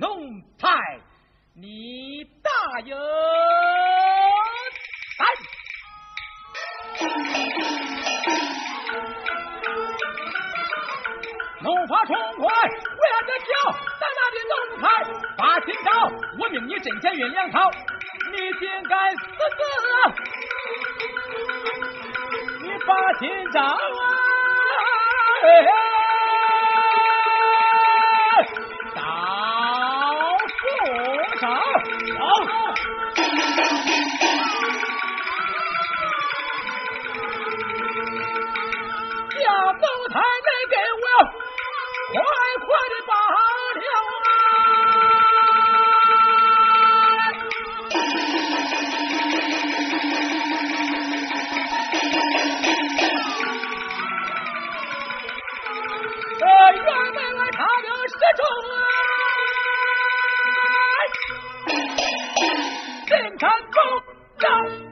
弄派你大有弄发冲冠，为俺的票在那里弄派？把清朝，我命你阵前运粮草，你竟敢私自，你把清朝啊！走走，叫周太奶给我快快的把。go!